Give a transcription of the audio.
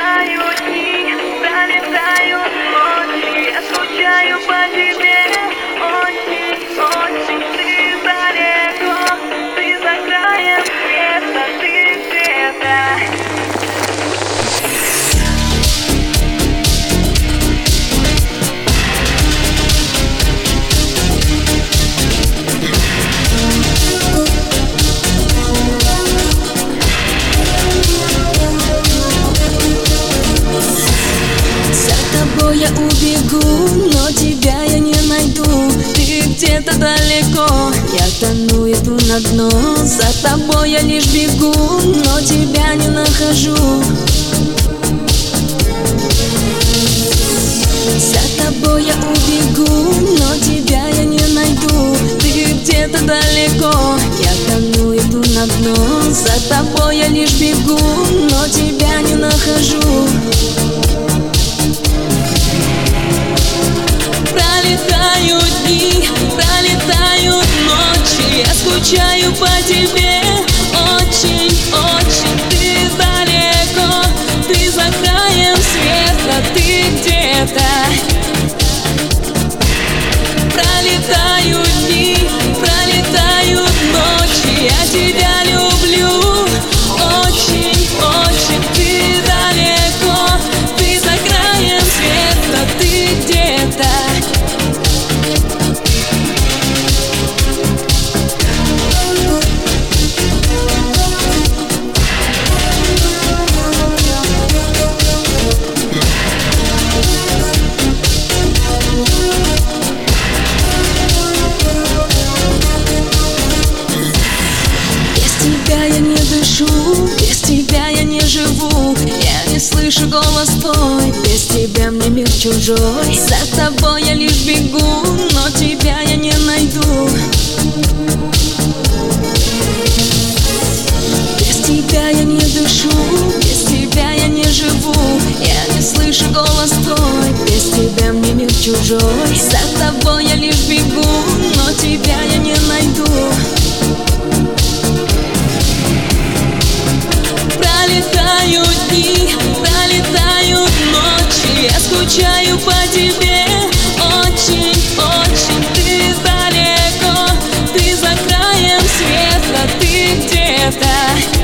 Пролетают дни, пролетают ночи Я скучаю по тебе я убегу, но тебя я не найду. Ты где-то далеко, я тону, иду на дно. За тобой я лишь бегу, но тебя не нахожу. За тобой я убегу, но тебя я не найду. Ты где-то далеко, я тону, иду на дно. За тобой я лишь бегу, но тебя не нахожу дни, пролетают ночи. Я скучаю по тебе тебя я не дышу, без тебя я не живу. Я не слышу голос твой, без тебя мне мир чужой. За тобой я лишь бегу, но тебя я не найду. Без тебя я не дышу, без тебя я не живу. Я не слышу голос твой, без тебя мне мир чужой. За тобой скучаю по тебе. Очень, очень Ты далеко, ты за краем света Ты где-то